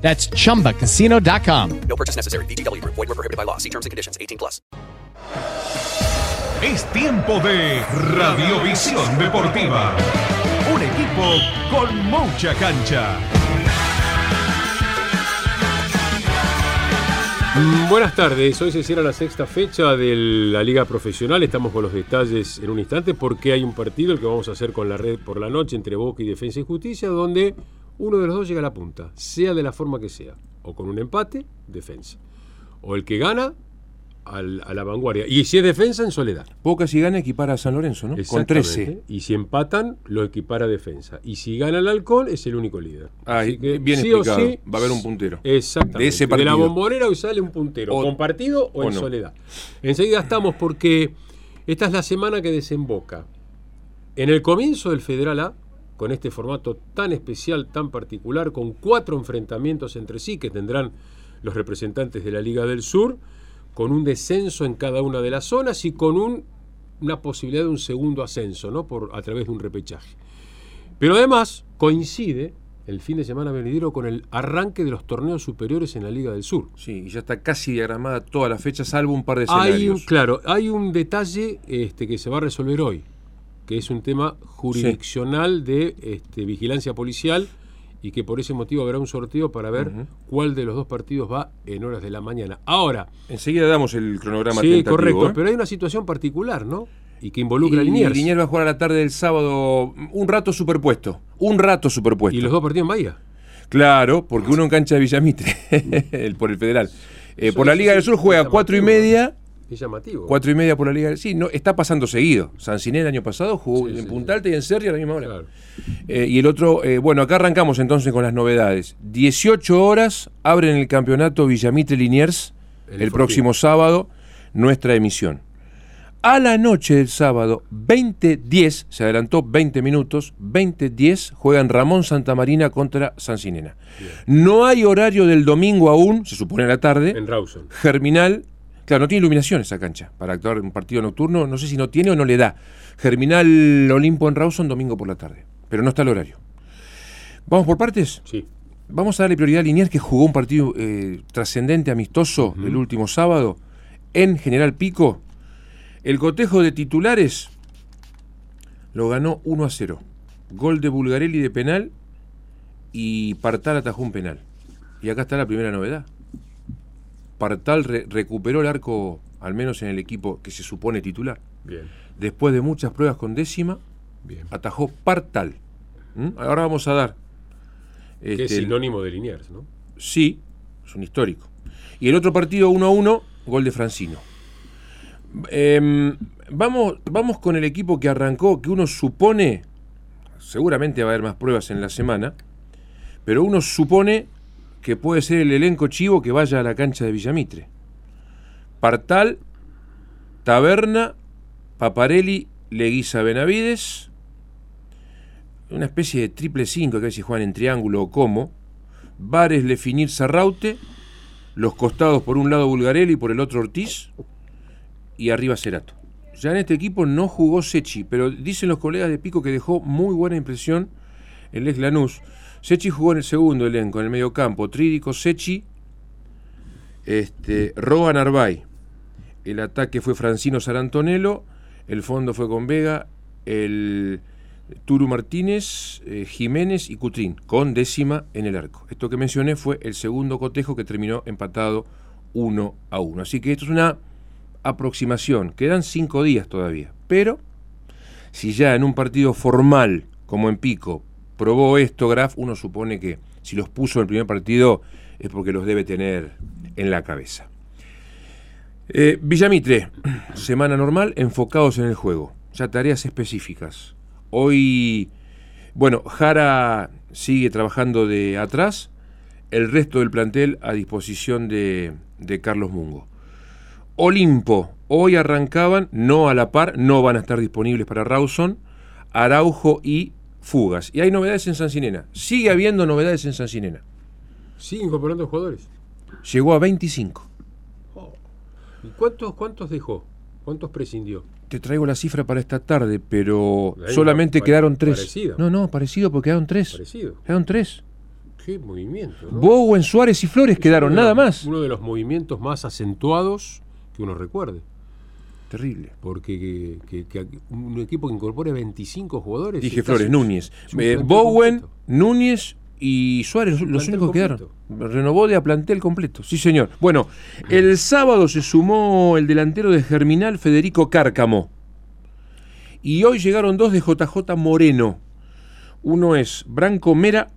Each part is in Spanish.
That's chumbacasino.com. No purchase necessary. VGW Group. Void where prohibited by law. See terms and conditions. 18 plus. Es tiempo de Radiovisión Deportiva. Un equipo con mucha cancha. Mm, Buenas tardes, hoy se cierra la sexta fecha de la Liga Profesional, estamos con los detalles en un instante porque hay un partido, el que vamos a hacer con la red por la noche entre Boca y Defensa y Justicia, donde uno de los dos llega a la punta, sea de la forma que sea, o con un empate, defensa, o el que gana al- a la vanguardia, y si es defensa, en soledad. Boca si gana equipara a San Lorenzo, ¿no? Con Exactamente. 13. Y si empatan, lo equipara a defensa. Y si gana el halcón, es el único líder. Ah, Así que bien sí o explicado. sí, Va a haber un puntero. Exactamente. De ese la partido. bombonera hoy sale un puntero. O- compartido o, o en no. soledad. Enseguida estamos porque esta es la semana que desemboca en el comienzo del Federal A, con este formato tan especial, tan particular, con cuatro enfrentamientos entre sí que tendrán los representantes de la Liga del Sur, con un descenso en cada una de las zonas y con un- una posibilidad de un segundo ascenso, ¿no? Por, a través de un repechaje. Pero además coincide el fin de semana venidero con el arranque de los torneos superiores en la Liga del Sur. Sí, y ya está casi diagramada toda la fecha, salvo un par de Hay escenarios. un, claro, hay un detalle este, que se va a resolver hoy, que es un tema jurisdiccional de este, vigilancia policial y que por ese motivo habrá un sorteo para ver cuál de los dos partidos va en horas de la mañana. Ahora, Enseguida damos el cronograma sí, tentativo. correcto, ¿eh? pero hay una situación particular, ¿no? Y que involucra a y Liniers. Liniers va a jugar a la tarde del sábado un rato superpuesto. Un rato superpuesto. Y los dos partidos en Bahía. Claro, porque uno en cancha de Villamitre, el- por el federal. Eh, por la Liga del Sur juega cuatro y media. Es llamativo. Cuatro y media por la Liga Sí, no, está pasando seguido. San Ciné el año pasado jugó Sí, en sí, Punta sí. Alta y en Serria a la misma hora. Claro. Eh, y el otro, eh, bueno, acá arrancamos entonces con las novedades. 18 horas abren el campeonato Villamitre Liniers El próximo sábado, nuestra emisión. A la noche del sábado, 20-10, se adelantó 20 minutos, 20-10, juegan Ramón Santamarina contra San Cinena. No hay horario del domingo aún, se supone a la tarde. En Rawson. Germinal, claro, no tiene iluminación esa cancha para actuar en un partido nocturno, no sé si no tiene o no le da. Germinal Olimpo en Rawson domingo por la tarde, pero no está el horario. ¿Vamos por partes? Sí. Vamos a darle prioridad a Liniers que jugó un partido eh, trascendente, amistoso, el último sábado en General Pico. El cotejo de titulares lo ganó 1 a 0. Gol de Bulgarelli de penal y Partal atajó un penal. Y acá está la primera novedad. Partal re- recuperó el arco, al menos en el equipo que se supone titular. Bien. Después de muchas pruebas con décima, Bien. atajó Partal. ¿Mm? Ahora vamos a dar. Que es este, sinónimo de Liniers, ¿no? Sí, es un histórico. Y el otro partido 1 a 1, gol de Francino. Em, vamos, vamos con el equipo que arrancó, que uno supone, seguramente va a haber más pruebas en la semana, pero uno supone que puede ser el elenco chivo que vaya a la cancha de Villamitre. Partal, Taberna, Paparelli, Leguiza Benavides, una especie de triple 5 que a veces juegan en triángulo o como, Vares, Lefinir, Sarraute, los costados por un lado Bulgarelli y por el otro Ortiz, y arriba Cerato. Ya en este equipo no jugó Sechi, pero dicen los colegas de Pico que dejó muy buena impresión el Lanús. Sechi jugó en el segundo elenco, en el mediocampo, Trídico, Sechi, este, Roa Narvay. El ataque fue Francino Sarantonello, el fondo fue con Vega, el Turu Martínez, eh, Jiménez y Cutrín, con décima en el arco. Esto que mencioné fue el segundo cotejo que terminó empatado 1 a 1. Así que esto es una aproximación. Quedan cinco días todavía. Pero si ya en un partido formal, como en Pico, probó esto Graf, uno supone que si los puso en el primer partido es porque los debe tener en la cabeza. Eh, Villamitre, semana normal, enfocados en el juego, ya tareas específicas. Hoy, bueno, Jara sigue trabajando de atrás, el resto del plantel a disposición de, de Carlos Mungo. Olimpo, hoy arrancaban, no a la par, no van a estar disponibles para Rawson, Araujo y Fugas. Y hay novedades en San Sinena. Sigue habiendo novedades en San Sinena. ¿Sigue incorporando jugadores? Llegó a 25. ¿Y cuántos, cuántos dejó? ¿Cuántos prescindió? Te traigo la cifra para esta tarde, pero Ahí solamente quedaron tres. parecido. No, no, parecido porque quedaron tres. Parecido. Quedaron tres. Qué movimiento, ¿no? Bowen, Suárez y Flores quedaron, Uno nada más. Uno de los movimientos más acentuados que uno recuerde. Terrible. Porque que, que- que un equipo que incorpore 25 jugadores. Dije es Flores, Núñez. Eh, Bowen, completo. Núñez y Suárez, los, únicos que quedaron. Renovó de a plantel completo. Sí, señor. Bueno, el sábado se sumó el delantero de Germinal, Federico Cárcamo. Y hoy llegaron dos de JJ Moreno. Uno es Branco Mera,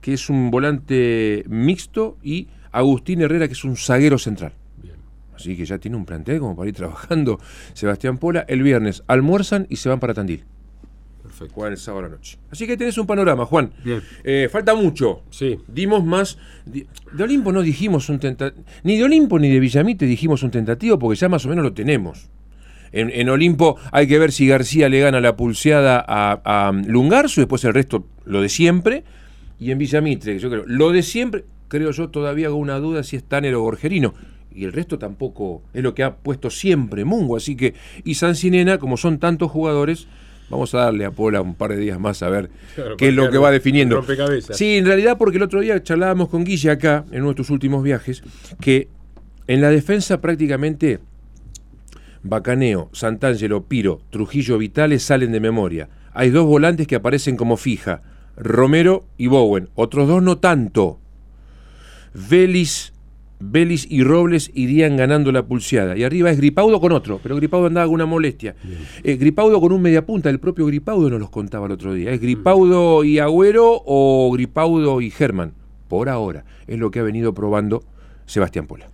que es un volante mixto, y Agustín Herrera, que es un zaguero central. Así que ya tiene un plantel como para ir trabajando. Sebastián Pola, el viernes almuerzan y se van para Tandil. Perfecto. Juegan el sábado a la noche. Así que tenés un panorama, Juan. Bien. Eh, falta mucho. Sí. Dimos más. De Olimpo no dijimos un tentativo. Ni de Olimpo ni de Villamite dijimos un tentativo porque ya más o menos lo tenemos. En, en Olimpo hay que ver si García le gana la pulseada a, a Lungarzo y después el resto lo de siempre. Y en Villamitre, yo creo, lo de siempre, creo yo todavía hago una duda si es Tanner o Gorgerino. Y el resto tampoco es lo que ha puesto siempre Mungo. Así que, y San Sinena, como son tantos jugadores, vamos a darle a Pola un par de días más a ver Claro, qué es lo que va definiendo. Sí, en realidad porque el otro día charlábamos con Guille acá, en uno de tus últimos viajes, que en la defensa prácticamente Bacaneo, Santangelo, Piro, Trujillo, Vitales salen de memoria. Hay dos volantes que aparecen como fija, Romero y Bowen. Otros dos no tanto. Vélez, Vélez y Robles irían ganando la pulseada. Y arriba es Gripaudo con otro, pero Gripaudo andaba con una molestia. Eh, Gripaudo con un mediapunta, el propio Gripaudo nos los contaba el otro día. ¿Es Gripaudo y Agüero o Gripaudo y Germán? Por ahora, es lo que ha venido probando Sebastián Pola.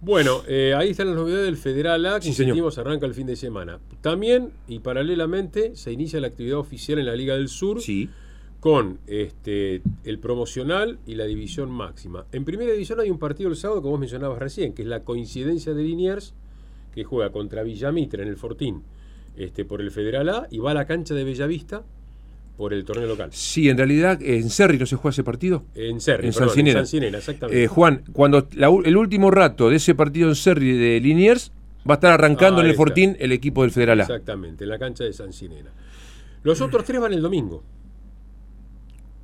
Bueno, eh, ahí están las novedades del Federal A, que Sí, señor. insistimos, arranca el fin de semana. También y paralelamente se inicia la actividad oficial en la Liga del Sur Sí. Con este, el promocional y la división máxima. En primera división hay un partido el sábado que vos mencionabas recién, que es la coincidencia de Liniers, que juega contra Villamitre en el Fortín este, por el Federal A y va a la cancha de Bellavista por el torneo local. Sí, en realidad en Cerri no se juega ese partido. En Cerri, En perdón, San Sinena. en San Sinena, exactamente. Eh, Juan, cuando la el último rato de ese partido en Cerri de Liniers va a estar arrancando Ah, en el. Fortín el equipo del Federal A. Exactamente, en la cancha de San Sinena. Los otros tres van el domingo.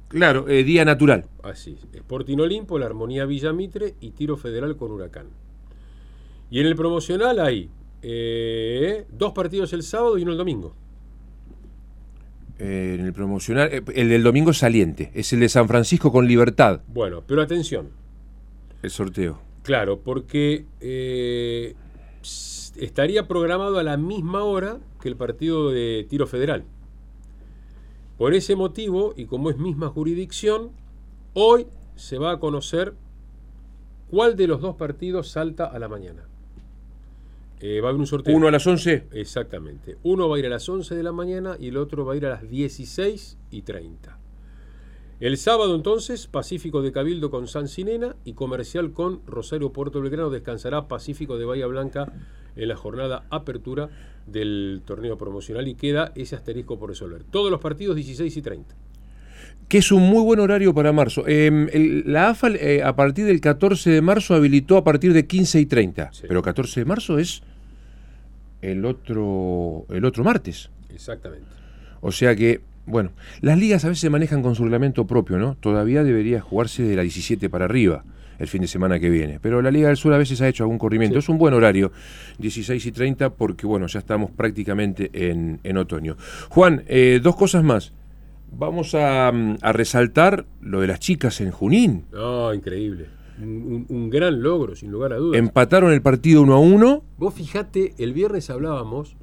Claro, eh, día natural. Así, Sporting Olimpo, la Armonía Villamitre y Tiro Federal con Huracán. Y en el promocional hay eh, dos partidos el sábado y uno el domingo. Eh, en el promocional, el del domingo saliente, es el de San Francisco con Libertad, Bueno, pero atención, el sorteo. claro, porque estaría programado a la misma hora que el partido de Tiro Federal. Por ese motivo, y como es misma jurisdicción, hoy se va a conocer cuál de los dos partidos salta a la mañana. Eh, va a haber un sorteo. Uno a las 11. Exactamente. Uno va a ir a las 11 de la mañana y el otro va a ir a las 16 y 30. El sábado entonces, Pacífico de Cabildo con San Sinena y Comercial con Rosario Puerto Belgrano. Descansará Pacífico de Bahía Blanca en la jornada apertura del torneo promocional y queda ese asterisco por resolver. Todos los partidos 16 y 30. que es un muy buen horario para marzo. Eh, el- la AFA eh, a partir del 14 de marzo habilitó a partir de 15 y 30, Sí. pero 14 de marzo es el otro, el otro martes. Exactamente. O sea que, bueno, las ligas a veces se manejan con su reglamento propio, ¿no? Todavía debería jugarse de la 17 para arriba el fin de semana que viene. Pero la Liga del Sur a veces ha hecho algún corrimiento. Sí. Es un buen horario, 16 y 30, porque, bueno, ya estamos prácticamente en, en otoño. Juan, eh, dos cosas más. Vamos a, mm, a resaltar lo de las chicas en Junín. No, increíble. un, un gran logro, sin lugar a dudas. Empataron el partido 1 a 1 Vos fijate, el viernes hablábamos,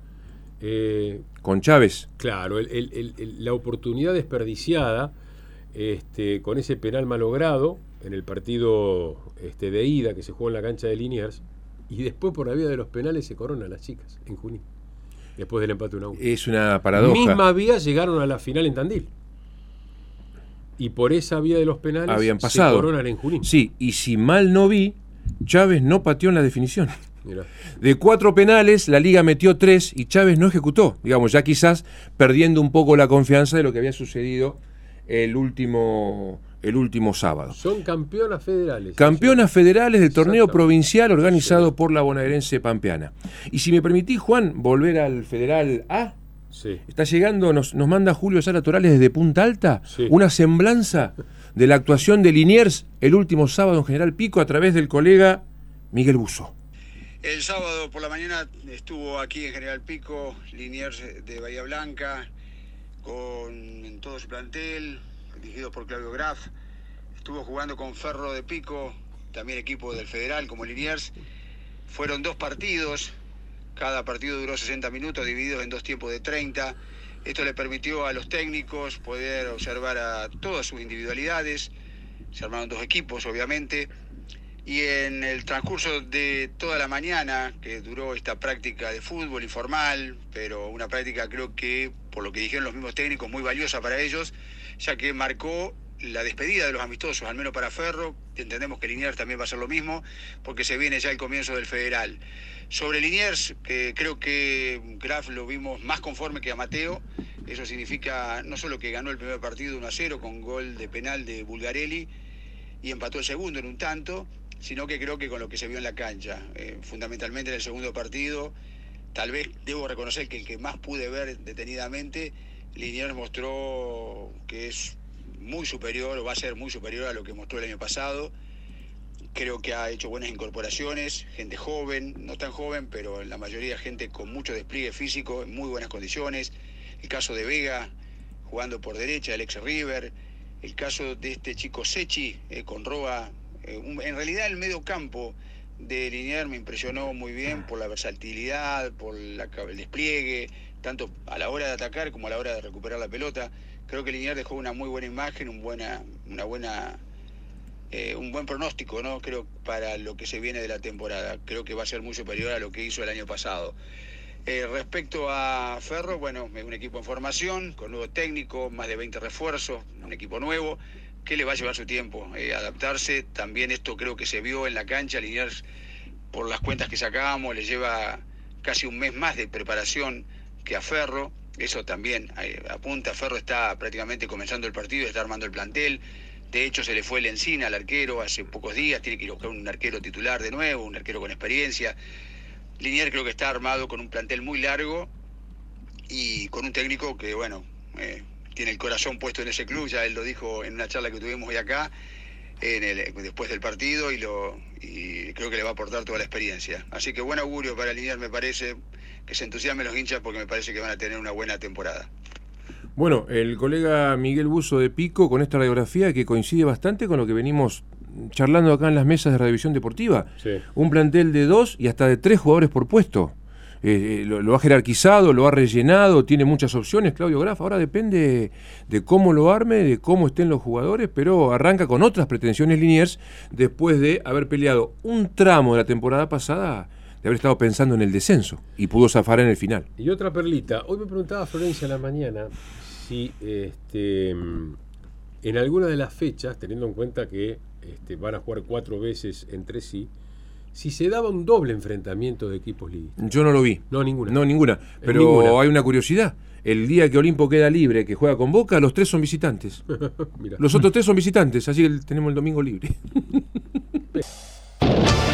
eh, con Chávez. claro, el- el- el- el- la oportunidad desperdiciada este, con ese penal malogrado en el partido este, de ida que se jugó en la cancha de Liniers, y después por la vía de los penales se coronan las chicas en Junín, después del empate 1 a 1. Es una paradoja. Misma vía llegaron a la final en Tandil. Y por esa vía de los penales Habían pasado. se coronan en Junín. Sí, y si mal no vi, Chávez no pateó en la definición. Mirá. De cuatro penales, la liga metió tres y Chávez no ejecutó. Digamos, ya quizás perdiendo un poco la confianza de lo que había sucedido el último, el último sábado. Son campeonas federales. Campeonas federales del torneo provincial organizado por la bonaerense Pampeana. Y si me permitís, Juan, volver al Federal A. Sí. Está llegando, nos, nos manda Julio Sara Torales desde Punta Alta, Sí. una semblanza de la actuación de Liniers el último sábado en General Pico a través del colega Miguel Buzo. El sábado por la mañana estuvo aquí en General Pico, Liniers de Bahía Blanca, con en todo su plantel, dirigido por Claudio Graf. Estuvo jugando con Ferro de Pico, también equipo del Federal como Liniers. Fueron dos partidos, cada partido duró 60 minutos, divididos en dos tiempos de 30. Esto le permitió a los técnicos poder observar a todas sus individualidades. Se armaron dos equipos, obviamente. Y en el transcurso de toda la mañana, que duró esta práctica de fútbol informal, pero una práctica creo que, por lo que dijeron los mismos técnicos, muy valiosa para ellos, ya que marcó la despedida de los amistosos, al menos para Ferro, entendemos que Liniers también va a ser lo mismo, porque se viene ya el comienzo del federal. Sobre Liniers, que creo que Graf lo vimos más conforme que a Mateo, eso significa no solo que ganó el primer partido 1 a 0 con gol de penal de Bulgarelli, y empató el segundo en un tanto, sino que creo que con lo que se vio en la cancha, eh, fundamentalmente en el segundo partido, tal vez debo reconocer que el que más pude ver detenidamente, Liniers mostró que es muy superior o va a ser muy superior a lo que mostró el año pasado. Creo que ha hecho buenas incorporaciones, gente joven, no tan joven, pero la mayoría gente con mucho despliegue físico, en muy buenas condiciones. El caso de Vega, jugando por derecha, Alex River. El caso de este chico Sechi, eh, con Roa. Eh, en realidad el medio campo de Liniers me impresionó muy bien por la versatilidad, por el despliegue, tanto a la hora de atacar como a la hora de recuperar la pelota. Creo que Liniers dejó una muy buena imagen, un una buena eh, un buen pronóstico, ¿no? Creo para lo que se viene de la temporada. Creo que va a ser muy superior a lo que hizo el año pasado. Eh, respecto a Ferro, bueno, es un equipo en formación, con nuevo técnico, más de 20 refuerzos, un equipo nuevo, que le va a llevar su tiempo eh, adaptarse. También esto creo que se vio en la cancha, Liniers, por las cuentas que sacábamos, le lleva casi un mes más de preparación que a Ferro. Eso también eh, apunta, Ferro está prácticamente comenzando el partido, está armando el plantel. De hecho, se le fue el Encina al arquero hace pocos días, tiene que ir a buscar un arquero titular de nuevo, un arquero con experiencia. Linier creo que está armado con un plantel muy largo y con un técnico que, bueno, eh, tiene el corazón puesto en ese club, ya él lo dijo en una charla que tuvimos hoy acá, en el- después del partido, y, lo, y creo que le va a aportar toda la experiencia. Así que buen augurio para Linier, me parece, que se entusiasmen los hinchas porque me parece que van a tener una buena temporada. Bueno, el colega Miguel Buzo de Pico con esta radiografía que coincide bastante con lo que venimos charlando acá en las mesas de Radiovisión Deportiva. Sí. Un plantel de dos y hasta de tres jugadores por puesto. Eh, eh, lo, ha jerarquizado, lo ha rellenado, tiene muchas opciones, Claudio Graf. Ahora depende de cómo lo arme, de cómo estén los jugadores, pero arranca con otras pretensiones Liniers después de haber peleado un tramo de la temporada pasada, de haber estado pensando en el descenso y pudo zafar en el final. Y otra perlita. Hoy me preguntaba Florencia a la mañana si este, en alguna de las fechas, teniendo en cuenta que este, van a jugar cuatro veces entre sí, si se daba un doble enfrentamiento de equipos liguistas. Yo no lo vi. No, ninguna. No, ninguna. Pero ninguna. hay una curiosidad. El día que Olimpo queda libre, que juega con Boca, los tres son visitantes. Los otros tres son visitantes, así que tenemos el domingo libre.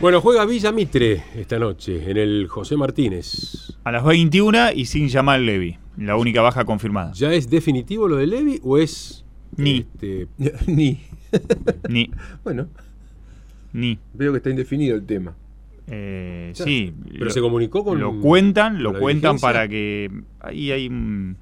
Bueno, juega Villa Mitre esta noche en el José Martínez. A las 21 y sin llamar Levi. La única baja confirmada. ¿Ya es definitivo lo de Levi o es Ni. este, Ni. Ni. Bueno, Ni. veo que está indefinido el tema. Eh, sí. pero lo- se comunicó con Lo cuentan, lo cuentan dirigencia? para que ahí hay un,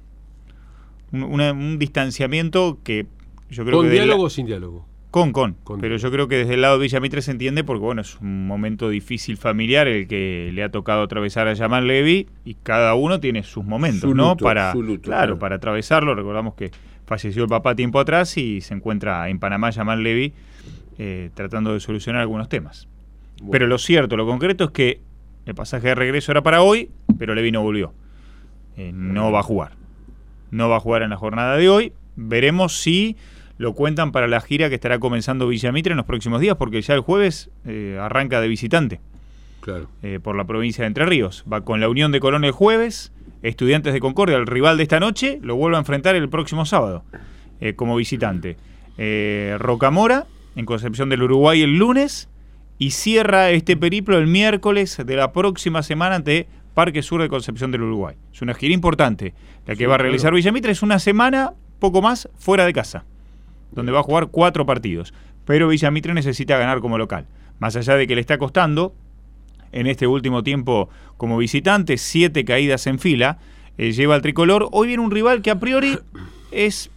un, distanciamiento que yo creo con que diálogo o sin diálogo. Con, con. Con pero yo creo que desde el lado de Villamitre se entiende porque bueno es un momento difícil familiar el que le ha tocado atravesar a Yamal Levy y cada uno tiene sus momentos Su no para su luto, claro claro. para atravesarlo. Recordamos que falleció el papá tiempo atrás y se encuentra en Panamá Yamal Levy eh, tratando de solucionar algunos temas. Pero lo cierto lo concreto es que el pasaje de regreso era para hoy pero Levy no volvió. Eh, no va a jugar. No va a jugar en la jornada de hoy. Veremos si lo cuentan para la gira que estará comenzando Villamitre en los próximos días, porque ya el jueves eh, arranca de visitante Claro. eh, por la provincia de Entre Ríos. Va con la Unión de Colón el jueves, Estudiantes de Concordia, el rival de esta noche, lo vuelve a enfrentar el próximo sábado eh, como visitante. Eh, Rocamora, en Concepción del Uruguay el lunes, y cierra este periplo el miércoles de la próxima semana ante Parque Sur de Concepción del Uruguay. Es una gira importante la que Sí, va a realizar claro. Villamitre. Es una semana, poco más, fuera de casa, donde va a jugar cuatro partidos. Pero Villamitre necesita ganar como local. Más allá de que le está costando, en este último tiempo como visitante, siete caídas en fila, eh, lleva al tricolor. Hoy viene un rival que a priori es,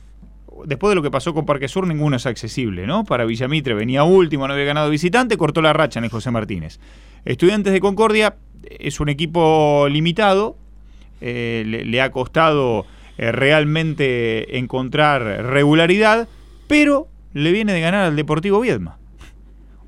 después de lo que pasó con Parque Sur, ninguno es accesible, ¿no? Para Villamitre venía último, no había ganado visitante, cortó la racha en el José Martínez. Estudiantes de Concordia es un equipo limitado, eh, le, ha costado eh, realmente encontrar regularidad, pero le viene de ganar al Deportivo Viedma.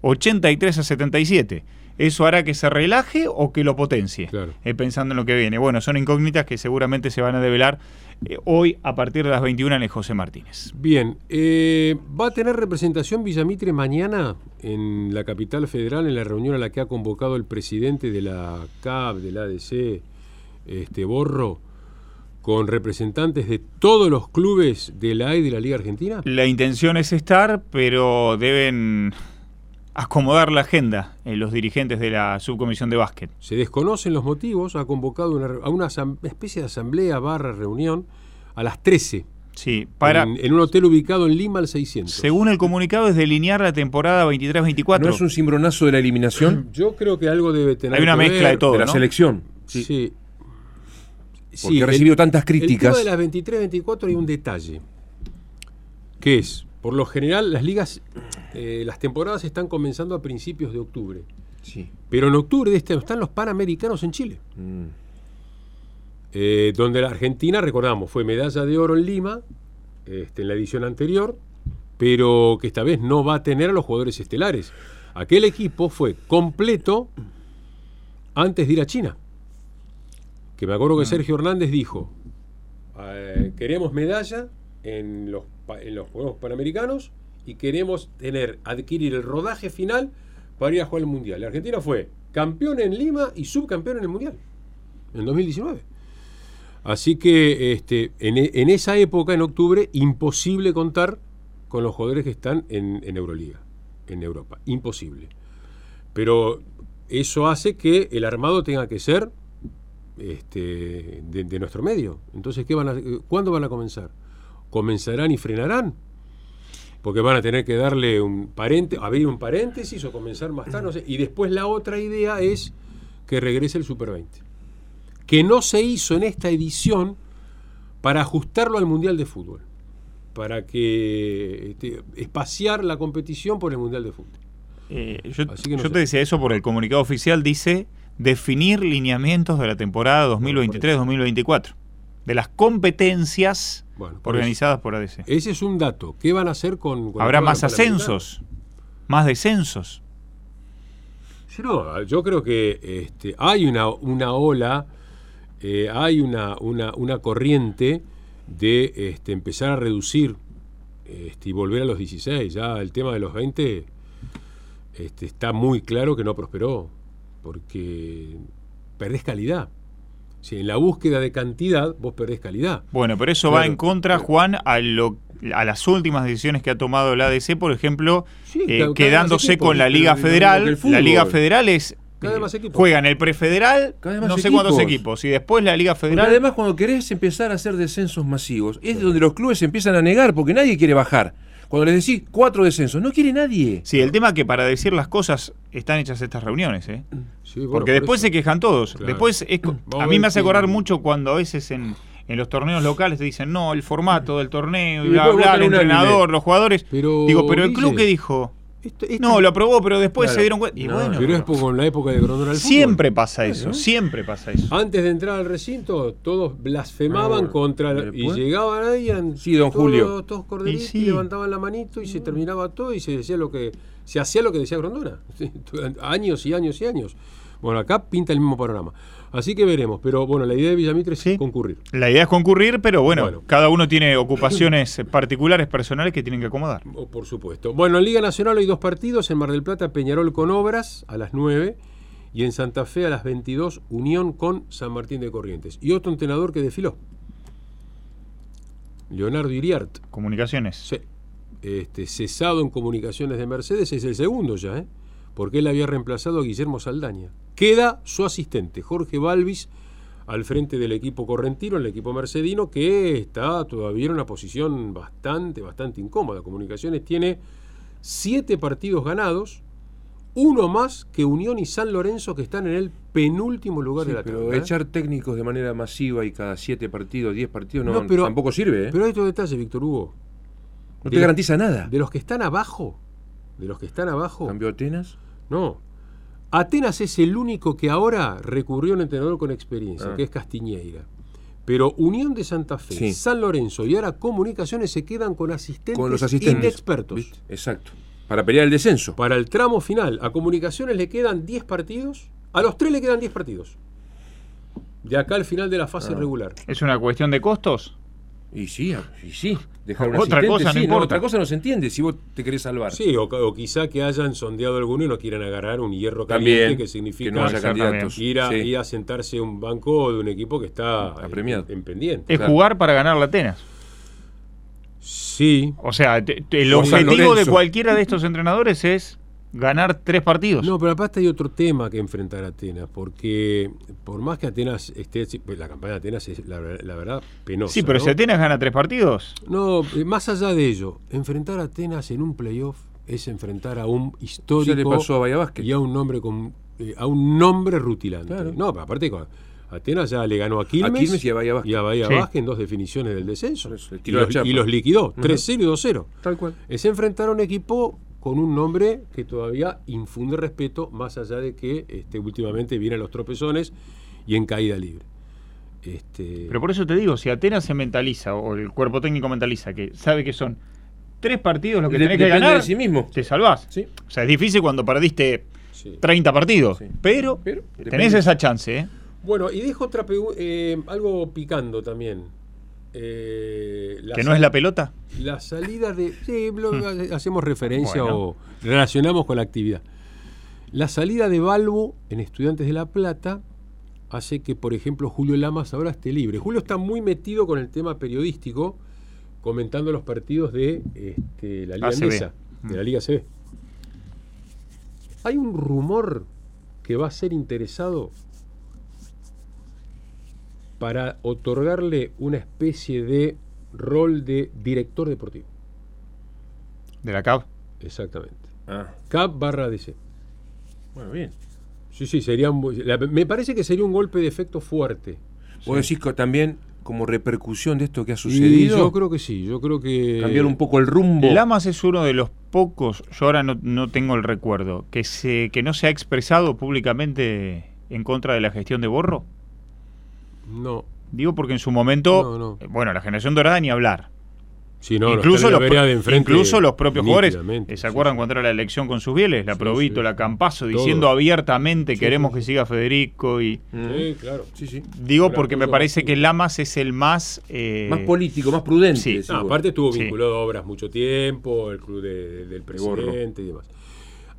83 a 77. ¿Eso hará que se relaje o que lo potencie? Claro. Eh, pensando en lo que viene. Bueno, son incógnitas que seguramente se van a develar eh, hoy a partir de las 21 en el José Martínez. Bien, eh, ¿va a tener representación Villamitre mañana en la capital federal en la reunión a la que ha convocado el presidente de la CAP, del ADC, este Borro, con representantes de todos los clubes de la A y de la Liga Argentina? La intención es estar, pero deben acomodar la agenda en los dirigentes de la subcomisión de básquet. Se desconocen los motivos, ha convocado una re- a una especie de asamblea barra reunión a las 13 Sí, para, en, en un hotel ubicado en Lima al 600. según el comunicado, es delinear la temporada 23-24. ¿No es un cimbronazo de la eliminación Yo creo que algo debe tener Hay una que mezcla ver. de todo, de la ¿no? selección? Sí. Sí. Sí, Porque ha el- recibido tantas El tema críticas. de las 23-24 hay un detalle, que es, por lo general, las ligas, eh, las temporadas están comenzando a principios de octubre. Sí. Pero en octubre de este año están los Panamericanos en Chile, Mm. eh, donde la Argentina, recordamos, fue medalla de oro en Lima, este, en la edición anterior, pero que esta vez no va a tener a los jugadores estelares. Aquel equipo fue completo antes de ir a China. Que me acuerdo que Sergio Hernández dijo, eh, queremos medalla en los, en los Juegos Panamericanos y queremos tener, adquirir el rodaje final para ir a jugar el Mundial. La Argentina fue campeón en Lima y subcampeón en el Mundial, en 2019. Así que este, en, e- en esa época, en octubre, imposible contar con los jugadores que están en, en Euroliga, en Europa. Imposible. Pero eso hace que el armado tenga que ser este, de, de nuestro medio. Entonces, ¿qué van a, ¿cuándo van a comenzar? ¿Comenzarán y frenarán? Porque van a tener que darle un parente, abrir un paréntesis o comenzar más tarde. no sé. Y después la otra idea es que regrese el Super 20. Que no se hizo en esta edición para ajustarlo al Mundial de Fútbol. Para que este, espaciar la competición por el Mundial de Fútbol. Eh, yo no yo te decía eso por el comunicado oficial, dice definir lineamientos de la temporada 2023-2024, de las competencias Bueno, por organizadas por ADC. Ese es un dato. ¿Qué van a hacer con... con Habrá más ascensos, más descensos. Sí, no, yo creo que este, hay una, una ola, eh, hay una, una, una corriente de este, empezar a reducir este, y volver a los 16. Ya el tema de los 20 este, está muy claro que no prosperó, porque perdés calidad. Si en la búsqueda de cantidad vos perdés calidad. Bueno, pero eso va en contra, Juan, a lo a las últimas decisiones que ha tomado la ADC, por ejemplo, Sí, eh, quedándose equipos, con la Liga Federal. La Liga Federal es eh, juegan el prefederal, Cada vez más no sé cuántos equipos. y después la Liga Porque Federal. además, cuando querés empezar a hacer descensos masivos, es donde los clubes empiezan a negar porque nadie quiere bajar. Cuando les decís cuatro descensos, no quiere nadie. Sí, el tema es que para decir las cosas están hechas estas reuniones, ¿eh? Sí, bueno, Porque por después eso. se quejan todos. Claro. Después es a mí me hace acordar mucho cuando a veces en, en los torneos locales te dicen, no, el formato del torneo, y Y bla, bla, el entrenador, los jugadores. Pero, Digo, pero el club que dijo, Esto- esto- no, lo aprobó, pero después Claro. se dieron cuenta. Y No, bueno, Pero es por- con la época de Grondona siempre pasa eso, siempre pasa eso. Antes de entrar al recinto, todos blasfemaban No, contra. ¿y y llegaban ahí, en- Sí, don todos, Julio. Todos corderitos, Y sí. levantaban la manito y se terminaba todo y se decía lo que. Se hacía lo que decía Grondona. Años y años y años. Bueno, acá pinta el mismo panorama. Así que veremos. Pero bueno, la idea de Villamitre es Sí. concurrir. La idea es concurrir, pero bueno, Bueno. cada uno tiene ocupaciones particulares, personales que tienen que acomodar. Oh, Por supuesto. Bueno, en Liga Nacional hay dos partidos. En Mar del Plata, Peñarol con Obras a las 9. Y en Santa Fe a las 22, Unión con San Martín de Corrientes. Y otro entrenador que desfiló. Leonardo Iriart. Comunicaciones. Sí. Este, cesado en comunicaciones de Mercedes, es el segundo ya, ¿eh? Porque él había reemplazado a Guillermo Saldaña. Queda su asistente, Jorge Balvis, al frente del equipo correntino, el equipo mercedino, que está todavía en una posición bastante, bastante incómoda. Comunicaciones tiene siete partidos ganados, uno más que Unión y San Lorenzo, que están en el penúltimo lugar Sí, de la pero tabla. ¿eh? echar técnicos de manera masiva y cada siete partidos, diez partidos, no, No, pero- tampoco sirve. ¿eh? Pero hay otro detalle, Víctor Hugo. no de- te garantiza nada. De los que están abajo, de los que están abajo, ¿Cambió Atenas? No. Atenas es el único que ahora recurrió a un entrenador con experiencia, Ah. que es Castiñeira. Pero Unión de Santa Fe, Sí. San Lorenzo y ahora Comunicaciones se quedan con asistentes, Con los asistentes. inexpertos. ¿Viste? Exacto. Para pelear el descenso. Para el tramo final, a Comunicaciones le quedan 10 partidos, a los tres le quedan 10 partidos. De acá al final de la Ah. fase regular. ¿Es una cuestión de costos? Y sí, y sí. Dejar un Otra cosa no sí, importa. Otra cosa no se entiende si vos te querés salvar. Sí, o, o quizá que hayan sondeado alguno y no quieran agarrar un hierro También, caliente que significa que no haya candidatos. ir, a, Sí. ir a sentarse a un banco de un equipo que está eh, Apremiado. en pendiente. Es Claro. jugar para ganar la Atenas. Sí, O sea, te- te- el O objetivo de cualquiera de estos entrenadores es ganar tres partidos. No, pero aparte hay otro tema que enfrentar a Atenas, porque por más que Atenas esté, pues la campaña de Atenas es la, la verdad penosa. sí, pero ¿no? si Atenas gana tres partidos, No, eh, más allá de ello, enfrentar a Atenas en un playoff es enfrentar a un histórico Ya le pasó a Bahía Vázquez. y a un nombre con eh, a un nombre rutilante. Claro. No, pero aparte con Atenas ya le ganó a Quilmes, A Quilmes y a Bahía Vázquez. y a Bahía Sí. Vázquez en dos definiciones del descenso. Eso, los, y los liquidó, 3-0 y 2-0. Tal cual. es enfrentar a un equipo con un nombre que todavía infunde respeto, más allá de que este, últimamente vienen los tropezones y en caída libre. Este, pero por eso te digo, si Atenas se mentaliza o el cuerpo técnico mentaliza que sabe que son tres partidos lo que tenés que ganar, de sí mismo. te salvás. Sí. O sea, es difícil cuando perdiste sí. 30 partidos, Sí. pero, Pero tenés depende. esa chance, ¿eh? Bueno, y dejo otra eh, algo picando también. Eh, Que no es la pelota. La salida de. Sí, lo- hacemos referencia Bueno. o relacionamos con la actividad. La salida de Balbo en Estudiantes de La Plata hace que, por ejemplo, Julio Lamas ahora esté libre. Julio está muy metido con el tema periodístico, comentando los partidos de este, la Liga ACB. Endesa, de la Liga CB. Hay un rumor que va a ser interesado para otorgarle una especie de rol de director deportivo. De la CAP. Exactamente. Ah, CAP barra DC. bueno, bien. Sí, sí, sería un- la- me parece que sería un golpe de efecto fuerte. Vos decís que también como repercusión de esto que ha Y sucedido, yo creo que sí, yo creo que cambiar un poco el rumbo. Lamas es uno de los pocos, yo ahora no, no tengo el recuerdo, que, se, que no se ha expresado públicamente en contra de la gestión de Borro. No, Digo porque en su momento, No, no. eh, bueno, la generación dorada ni hablar. sí, no, incluso, los, de enfrente incluso los propios jugadores, eh, ¿se acuerdan sí. cuando era la elección con sus bieles? La Sí, Provito, sí. la Campazo, Todo. diciendo abiertamente Sí, queremos sí, que siga Federico y... Sí, claro. Sí, sí. Digo porque me parece que Lamas es el más... eh, Más político, más prudente. aparte estuvo Sí. vinculado a obras mucho tiempo, el club de- del presidente y demás.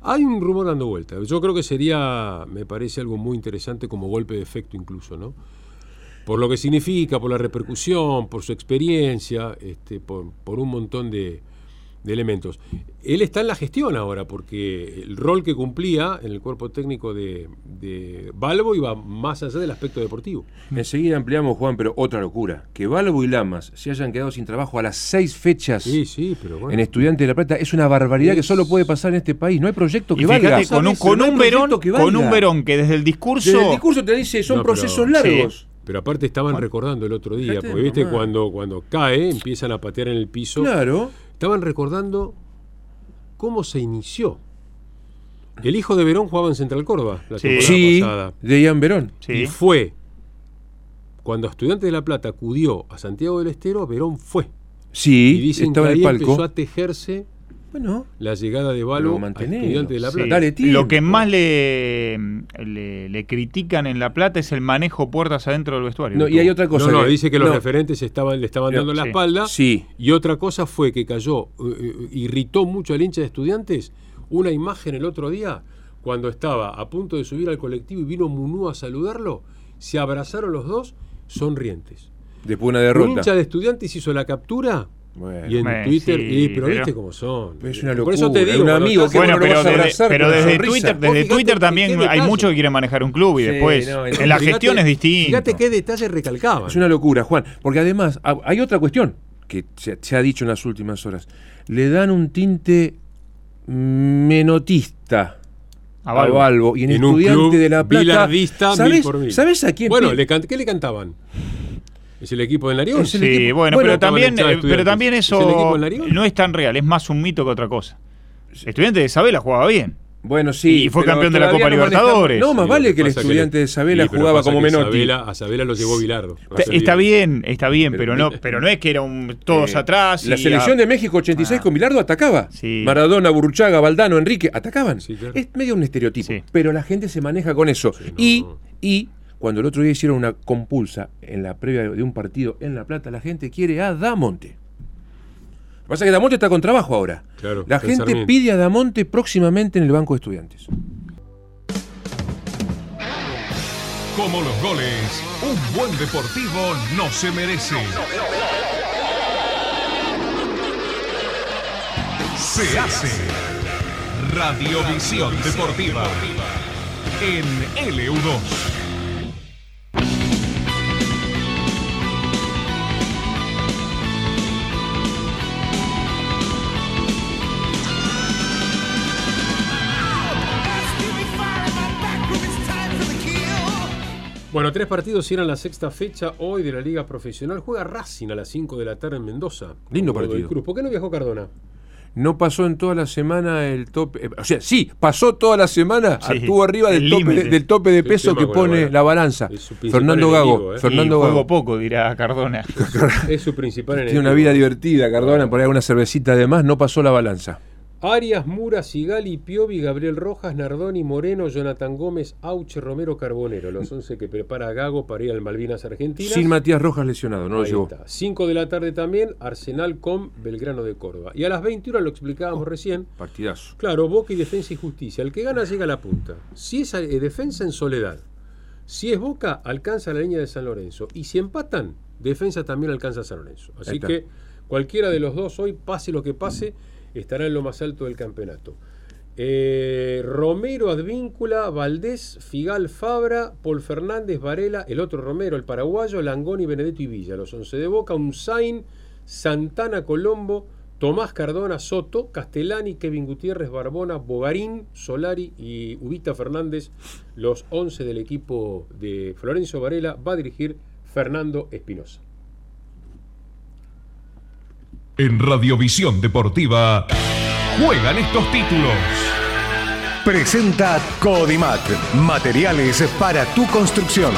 Hay un rumor dando vuelta. Yo creo que sería, me parece algo muy interesante como golpe de efecto incluso, ¿no? Por lo que significa, por la repercusión, por su experiencia, este, por, por un montón de, de elementos. Él está en la gestión ahora, porque el rol que cumplía en el cuerpo técnico de, de Balbo iba más allá del aspecto deportivo. Enseguida ampliamos, Juan, pero otra locura. Que Balbo y Lamas se hayan quedado sin trabajo a las seis fechas Sí, sí, pero bueno. en Estudiante de La Plata es una barbaridad que solo puede pasar en este país. No hay proyecto que Y valga. fíjate, con un, con No hay un verón, proyecto que con un valga. verón que desde el discurso. Desde el discurso te dice, son No, pero- procesos largos. Pero aparte estaban recordando el otro día, Fíjate porque viste cuando, cuando cae, empiezan a patear en el piso. Claro. Estaban recordando cómo se inició. El hijo de Verón jugaba en Central Córdoba la Sí. temporada Sí, pasada. de Ian Verón. Sí. Y fue cuando Estudiantes de La Plata acudió a Santiago del Estero, Verón fue. y Sí, dicen estaba que en ahí el empezó palco. a tejerse Bueno, la llegada de Balbo a. Estudiantes de La Sí. Plata. Dale tiempo. Lo que más le, le, le critican en La Plata es el manejo puertas adentro del vestuario. no, y hay otra cosa. no, no, que- dice que los no, referentes estaban, le estaban No, dando la sí. espalda. Sí. Y otra cosa fue que cayó, eh, eh, irritó mucho al hincha de estudiantes, una imagen el otro día, cuando estaba a punto de subir al colectivo y vino Munú a saludarlo, se abrazaron los dos sonrientes. Después de una Un derrota. hincha de estudiantes hizo la captura Bueno. y en Bueno, Twitter, sí, y- pero, pero- viste cómo son. Es una Por eso te locura, digo, un amigo Bueno, pero desde, abrazar pero desde sonrisa. Twitter, desde fíjate Twitter también hay muchos que quieren manejar un club y Sí, después no, en fíjate- la gestión es distinto. Fíjate qué detalle recalcaban. Es una locura, Juan. Porque además, ha- hay otra cuestión que se, se ha dicho en las últimas horas. Le dan un tinte menotista A a Balbo. Y en, en un Estudiante club de La Plata. mil ¿sabes, por mil. ¿Sabes a quién? Bueno, le can- ¿qué le cantaban? ¿Es el equipo del Narión? Es el Sí, equipo- bueno, bueno, pero también, eh, pero también ¿Es el equipo eso no es tan real, es más un mito que otra cosa. Estudiante de Isabela jugaba bien. Bueno, sí. Y fue campeón de la Copa no Libertadores. No, más Sí, vale que el estudiante de Isabela sí, jugaba como. Isabela- a Isabela lo llevó Bilardo. Está, está bien, está bien, pero, no, pero no es que era un todos Eh, atrás. La y selección a- de México 86 Ah. con Bilardo atacaba. Sí. Maradona, Burruchaga, Valdano, Enrique, atacaban. Sí, claro. Es medio un estereotipo. Sí. Pero la gente se maneja con eso. no, y, no. y cuando el otro día hicieron una compulsa en la previa de un partido en La Plata, la gente quiere a Damonte. Lo que pasa es que Damonte está con trabajo ahora. Claro, la gente pide a Damonte próximamente en el banco de estudiantes. Como los goles, un buen deportivo no se merece. Se hace Radiovisión Deportiva en LU2. Bueno, tres partidos cierran la sexta fecha hoy de la Liga Profesional. Juega Racing a las 5 de la tarde en Mendoza. Lindo partido. Cruz. ¿Por qué no viajó Cardona? No pasó en toda la semana el tope. eh, o sea, sí, pasó toda la semana, Sí, estuvo arriba del el tope, límite. del tope de peso sí, que pone bueno. la balanza. Fernando Gago. enemigo, ¿eh? Fernando y juego Gago. poco, dirá Cardona. Es su principal Tiene enemigo. una vida divertida, Cardona, por ahí una cervecita además, no pasó la balanza. Arias, Mura, Sigali, Piovi, Gabriel Rojas, Nardoni, Moreno, Jonathan Gómez, Auche, Romero, Carbonero. Los 11 que prepara Gago para ir al Malvinas Argentinas. Sin Matías Rojas lesionado, no lo llevó. está. 5 de la tarde también, Arsenal con Belgrano de Córdoba. Y a las 21 lo explicábamos recién. Partidazo. Claro, Boca y Defensa y Justicia. El que gana llega a la punta. Si es eh, Defensa en Soledad. Si es Boca, alcanza la línea de San Lorenzo. Y si empatan, Defensa también alcanza a San Lorenzo. Así que cualquiera de los dos hoy, pase lo que pase, estará en lo más alto del campeonato. Eh, Romero, Advíncula, Valdés, Figal, Fabra, Paul Fernández, Varela, el otro Romero, el paraguayo, Langoni, Benedetto y Villa. Los 11 de Boca, Unzain, Santana, Colombo, Tomás Cardona, Soto, Castellani, Kevin Gutiérrez, Barbona, Bogarín, Solari y Ubita Fernández. Los 11 del equipo de Florencio Varela va a dirigir Fernando Espinosa. En Radiovisión Deportiva juegan estos títulos. Presenta Codimat, materiales para tu construcción.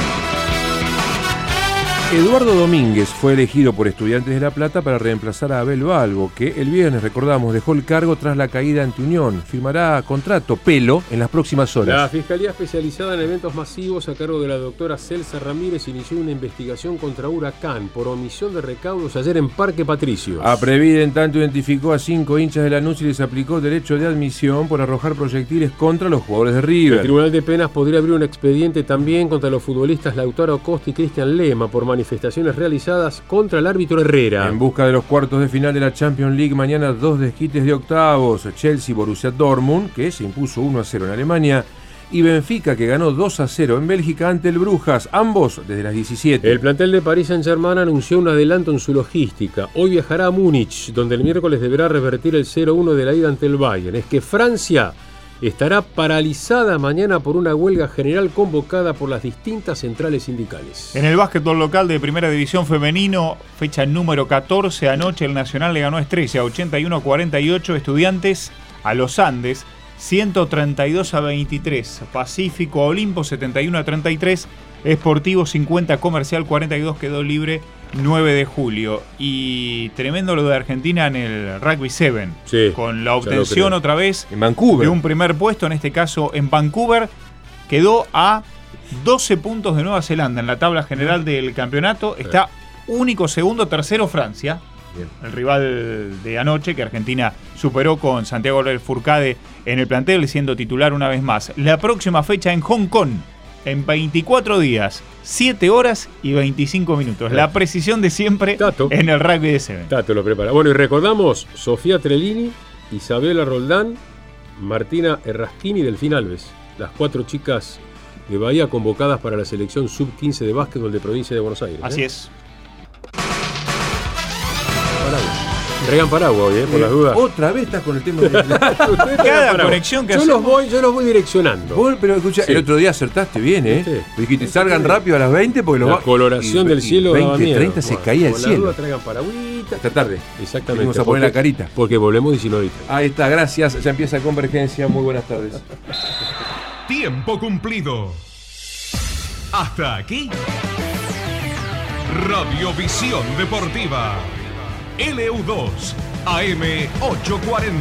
Eduardo Domínguez fue elegido por Estudiantes de La Plata para reemplazar a Abel Balbo, que el viernes, recordamos, dejó el cargo tras la caída ante Unión. Firmará contrato pelo en las próximas La horas. Fiscalía Especializada en Eventos Masivos, a cargo de la doctora Celsa Ramírez, inició una investigación contra Huracán por omisión de recaudos ayer en Parque Patricios. A Previde, en tanto, identificó a cinco hinchas de Lanús y les aplicó derecho de admisión por arrojar proyectiles contra los jugadores de El River. Tribunal de Penas podría abrir un expediente también contra los futbolistas Lautaro Costa y Cristian Lema por manifestaciones realizadas contra el árbitro Herrera. En busca de los cuartos de final de la Champions League, mañana dos desquites de octavos. Chelsea Borussia Dortmund, que se impuso 1 a 0 en Alemania, y Benfica, que ganó 2 a 0 en Bélgica ante el Brujas, ambos desde las 17. El plantel de Paris Saint-Germain anunció un adelanto en su logística. Hoy viajará a Múnich, donde el miércoles deberá revertir el 0-1 de la ida ante el Bayern. Es que Francia estará paralizada mañana por una huelga general convocada por las distintas centrales sindicales. En el básquetbol local de Primera División Femenino, fecha número 14, anoche el Nacional le ganó a Estrella 81-48, Estudiantes a los Andes 132 a 23, Pacífico a Olimpo 71 a 33, Esportivo 50, Comercial 42 quedó libre 9 de julio. Y tremendo lo de Argentina en el Rugby 7, Sí, con la obtención otra vez En Vancouver. de un primer puesto, en este caso en Vancouver, quedó a 12 puntos de Nueva Zelanda en la tabla general del campeonato. Está único segundo, tercero Francia, Bien. el rival de anoche que Argentina superó con Santiago del Furcade en el plantel, siendo titular una vez más. La próxima fecha en Hong Kong, en 24 días, 7 horas y 25 minutos. La precisión de siempre Tato. en el rugby de Seven. Tato lo prepara. Bueno, y recordamos Sofía Trelini, Isabela Roldán, Martina Errasquini y Delfín Alves. Las cuatro chicas de Bahía convocadas para la selección sub-15 de básquetbol de provincia de Buenos Aires. Así ¿eh? es. Paraguas hoy, ¿eh? por las dudas. Otra vez estás con el tema de Cada conexión que yo hacemos- los voy, yo los voy direccionando. Vos, pero escucha, Sí. el otro día acertaste bien, ¿eh? ¿Viste? Dijiste, ¿Viste? salgan rápido a las 20 porque los La va- coloración y- del y cielo daba 20, miedo. 30 se Bueno, caía el cielo. duda, traigan paragüita. Esta tarde. Exactamente. Venimos a poner porque- la carita. Porque volvemos 19 y 30. Ahí está, gracias. Ya empieza Convergencia. Muy buenas tardes. Tiempo cumplido. Hasta aquí. Radiovisión Deportiva. LU2 AM840.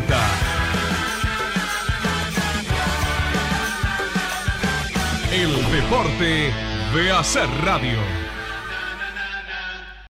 El deporte de hacer radio.